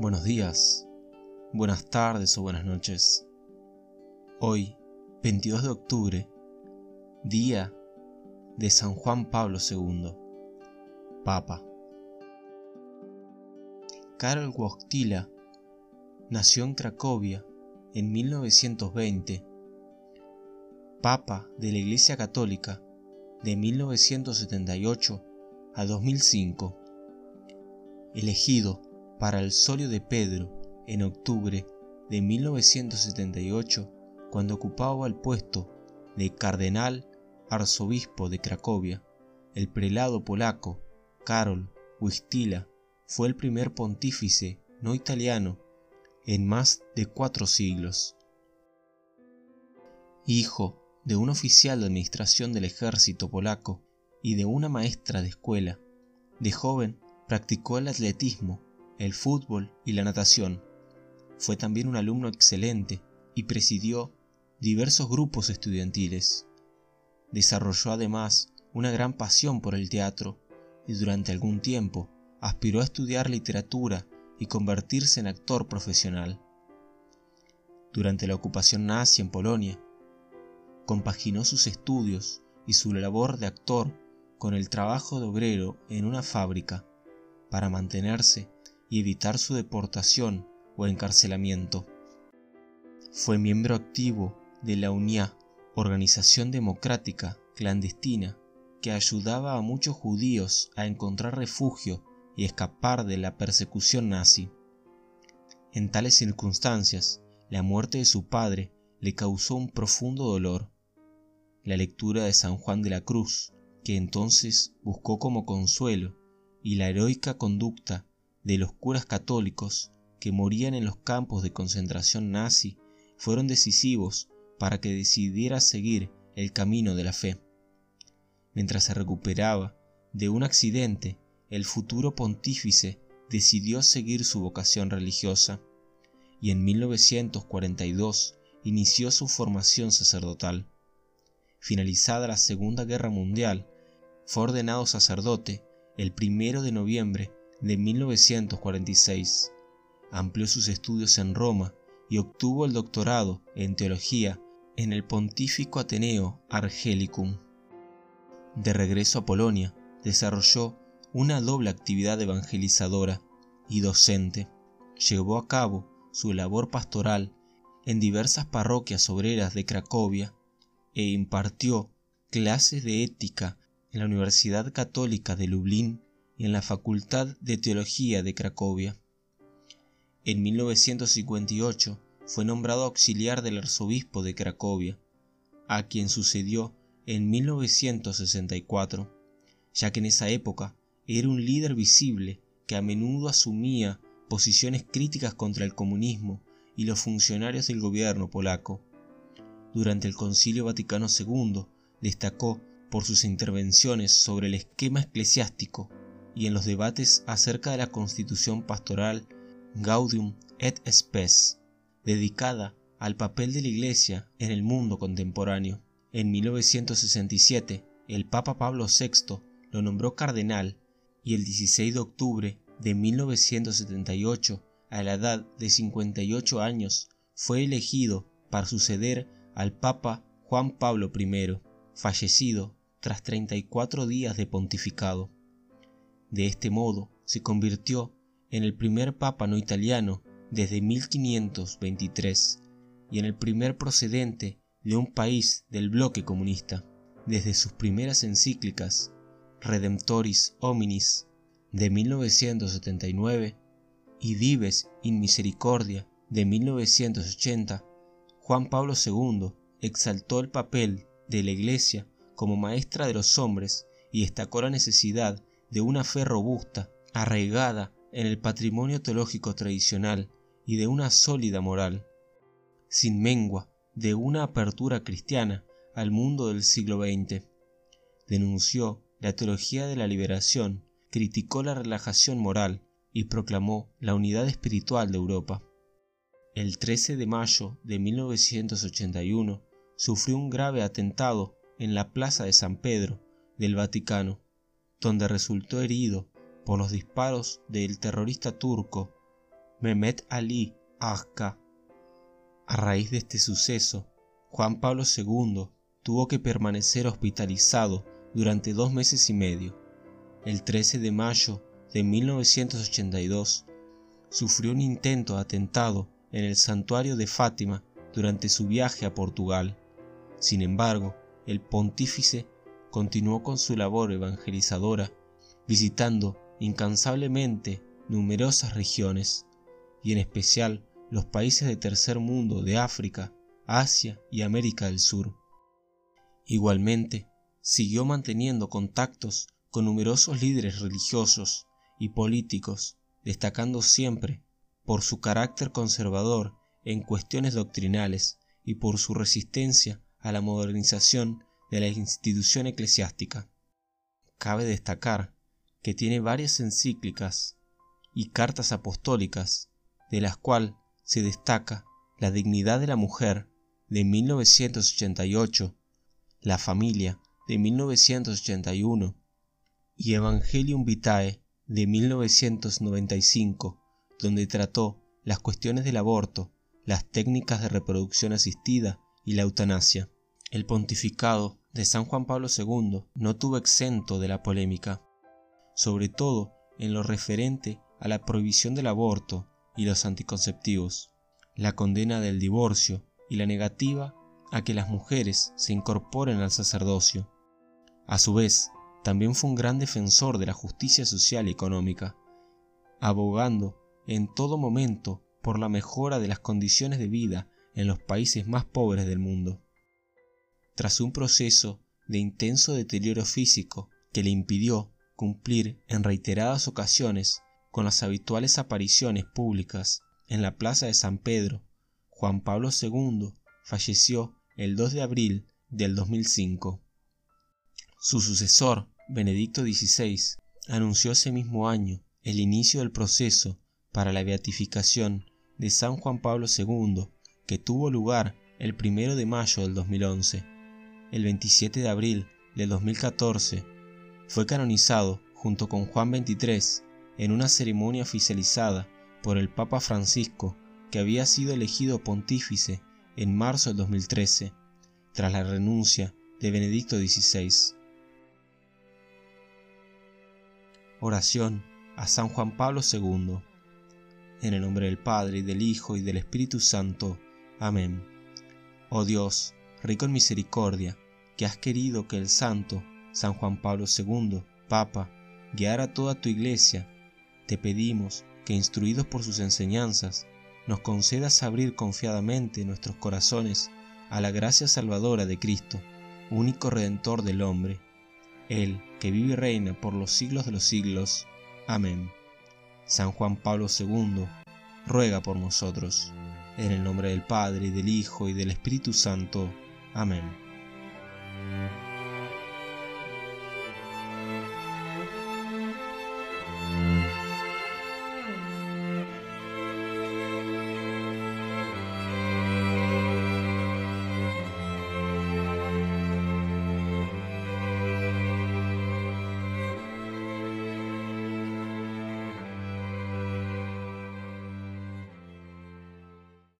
Buenos días, buenas tardes o buenas noches. Hoy, 22 de octubre, día de San Juan Pablo II, Papa. Karol Wojtyla nació en Cracovia en 1920, Papa de la Iglesia Católica de 1978 a 2005, elegido para el solio de Pedro en octubre de 1978 cuando ocupaba el puesto de cardenal arzobispo de Cracovia. El prelado polaco Karol Wojtyla fue el primer pontífice no italiano en más de cuatro siglos. Hijo de un oficial de administración del ejército polaco y de una maestra de escuela, de joven practicó el atletismo el fútbol y la natación. Fue también un alumno excelente y presidió diversos grupos estudiantiles. Desarrolló además una gran pasión por el teatro y durante algún tiempo aspiró a estudiar literatura y convertirse en actor profesional. Durante la ocupación nazi en Polonia, compaginó sus estudios y su labor de actor con el trabajo de obrero en una fábrica para mantenerse y evitar su deportación o encarcelamiento. Fue miembro activo de la UNIA, organización democrática clandestina que ayudaba a muchos judíos a encontrar refugio y escapar de la persecución nazi. En tales circunstancias, la muerte de su padre le causó un profundo dolor. La lectura de San Juan de la Cruz, que entonces buscó como consuelo, y la heroica conducta de los curas católicos que morían en los campos de concentración nazi fueron decisivos para que decidiera seguir el camino de la fe. Mientras se recuperaba de un accidente, el futuro pontífice decidió seguir su vocación religiosa y en 1942 inició su formación sacerdotal. Finalizada la Segunda Guerra Mundial, fue ordenado sacerdote el primero de noviembre de 1946. Amplió sus estudios en Roma y obtuvo el doctorado en teología en el Pontífico Ateneo Argelicum. De regreso a Polonia, desarrolló una doble actividad evangelizadora y docente. Llevó a cabo su labor pastoral en diversas parroquias obreras de Cracovia e impartió clases de ética en la Universidad Católica de Lublin en la Facultad de Teología de Cracovia. En 1958 fue nombrado auxiliar del arzobispo de Cracovia, a quien sucedió en 1964, ya que en esa época era un líder visible que a menudo asumía posiciones críticas contra el comunismo y los funcionarios del gobierno polaco. Durante el Concilio Vaticano II destacó por sus intervenciones sobre el esquema eclesiástico y en los debates acerca de la constitución pastoral Gaudium et Spes, dedicada al papel de la Iglesia en el mundo contemporáneo. En 1967, el Papa Pablo VI lo nombró cardenal y el 16 de octubre de 1978, a la edad de 58 años, fue elegido para suceder al Papa Juan Pablo I, fallecido tras 34 días de pontificado. De este modo se convirtió en el primer papa no italiano desde 1523 y en el primer procedente de un país del bloque comunista. Desde sus primeras encíclicas, Redemptoris Hominis de 1979 y Dives in Misericordia de 1980, Juan Pablo II exaltó el papel de la Iglesia como maestra de los hombres y destacó la necesidad de una fe robusta, arraigada en el patrimonio teológico tradicional y de una sólida moral, sin mengua de una apertura cristiana al mundo del siglo XX. Denunció la teología de la liberación, criticó la relajación moral y proclamó la unidad espiritual de Europa. El 13 de mayo de 1981 sufrió un grave atentado en la Plaza de San Pedro del Vaticano donde resultó herido por los disparos del terrorista turco Mehmet Ali Agca. A raíz de este suceso, Juan Pablo II tuvo que permanecer hospitalizado durante dos meses y medio. El 13 de mayo de 1982 sufrió un intento de atentado en el santuario de Fátima durante su viaje a Portugal. Sin embargo, el pontífice continuó con su labor evangelizadora, visitando incansablemente numerosas regiones, y en especial los países de tercer mundo de África, Asia y América del Sur. Igualmente, siguió manteniendo contactos con numerosos líderes religiosos y políticos, destacando siempre por su carácter conservador en cuestiones doctrinales y por su resistencia a la modernización de la institución eclesiástica. Cabe destacar que tiene varias encíclicas y cartas apostólicas, de las cuales se destaca La dignidad de la mujer de 1988, La familia de 1981 y Evangelium Vitae de 1995, donde trató las cuestiones del aborto, las técnicas de reproducción asistida y la eutanasia. El pontificado de San Juan Pablo II no tuvo exento de la polémica, sobre todo en lo referente a la prohibición del aborto y los anticonceptivos, la condena del divorcio y la negativa a que las mujeres se incorporen al sacerdocio. A su vez, también fue un gran defensor de la justicia social y económica, abogando en todo momento por la mejora de las condiciones de vida en los países más pobres del mundo. Tras un proceso de intenso deterioro físico que le impidió cumplir en reiteradas ocasiones con las habituales apariciones públicas en la Plaza de San Pedro, Juan Pablo II falleció el 2 de abril del 2005. Su sucesor, Benedicto XVI, anunció ese mismo año el inicio del proceso para la beatificación de San Juan Pablo II, que tuvo lugar el 1 de mayo del 2011. El 27 de abril del 2014 fue canonizado junto con Juan XXIII en una ceremonia oficializada por el Papa Francisco, que había sido elegido pontífice en marzo del 2013, tras la renuncia de Benedicto XVI. Oración a San Juan Pablo II. En el nombre del Padre, y del Hijo, y del Espíritu Santo. Amén. Oh Dios, rico en misericordia, que has querido que el Santo, San Juan Pablo II, Papa, guiara toda tu iglesia, te pedimos que, instruidos por sus enseñanzas, nos concedas abrir confiadamente nuestros corazones a la gracia salvadora de Cristo, único Redentor del hombre, Él que vive y reina por los siglos de los siglos. Amén. San Juan Pablo II, ruega por nosotros. En el nombre del Padre, y del Hijo, y del Espíritu Santo. Amén.